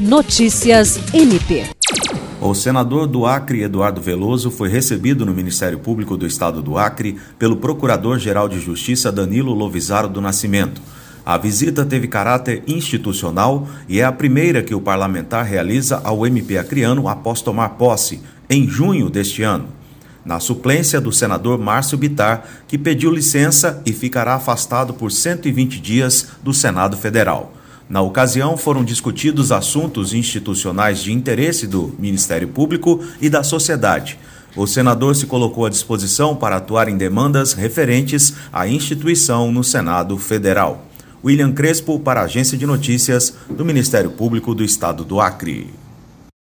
Notícias MP. O senador do Acre, Eduardo Veloso, foi recebido no Ministério Público do Estado do Acre pelo Procurador-Geral de Justiça Danilo Lovisaro do Nascimento. A visita teve caráter institucional e é a primeira que o parlamentar realiza ao MP acreano após tomar posse, em junho deste ano. Na suplência do senador Márcio Bitar, que pediu licença e ficará afastado por 120 dias do Senado Federal. Na ocasião, foram discutidos assuntos institucionais de interesse do Ministério Público e da sociedade. O senador se colocou à disposição para atuar em demandas referentes à instituição no Senado Federal. William Crespo, para a Agência de Notícias do Ministério Público do Estado do Acre.